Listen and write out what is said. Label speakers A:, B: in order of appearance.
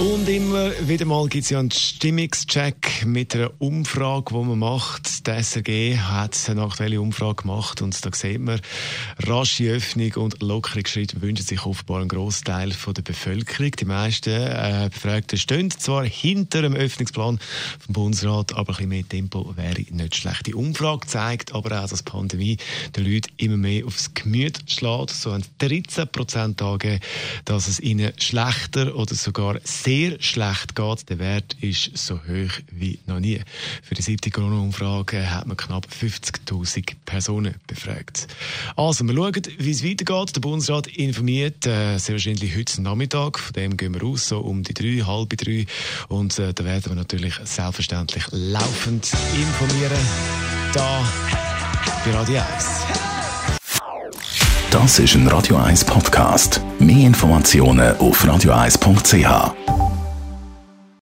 A: Und immer wieder mal gibt es ja einen Stimmungscheck mit einer Umfrage, die man macht. Der SRG hat eine aktuelle Umfrage gemacht und da sieht man, rasche Öffnung und lockere Schritte wünschen sich offenbar ein Großteil der Bevölkerung. Die meisten äh, Befragten stehen zwar hinter dem Öffnungsplan vom Bundesrat, aber ein bisschen mehr Tempo wäre nicht schlecht. Die Umfrage zeigt aber auch, dass die Pandemie den Leuten immer mehr aufs Gemüt schlägt. So haben 13 Prozent angegeben, dass es ihnen schlechter oder sogar sehr schlecht geht. Der Wert ist so hoch wie noch nie. Für die siebte Corona-Umfrage hat man knapp 50.000 Personen befragt. Also, wir schauen, wie es weitergeht. Der Bundesrat informiert äh, sehr wahrscheinlich heute Nachmittag. Von dem gehen wir raus, so um die drei, halb drei. Und äh, da werden wir natürlich selbstverständlich laufend informieren. Da bei Radio 1.
B: Das ist ein Radio 1 Podcast. Mehr Informationen auf radio1.ch.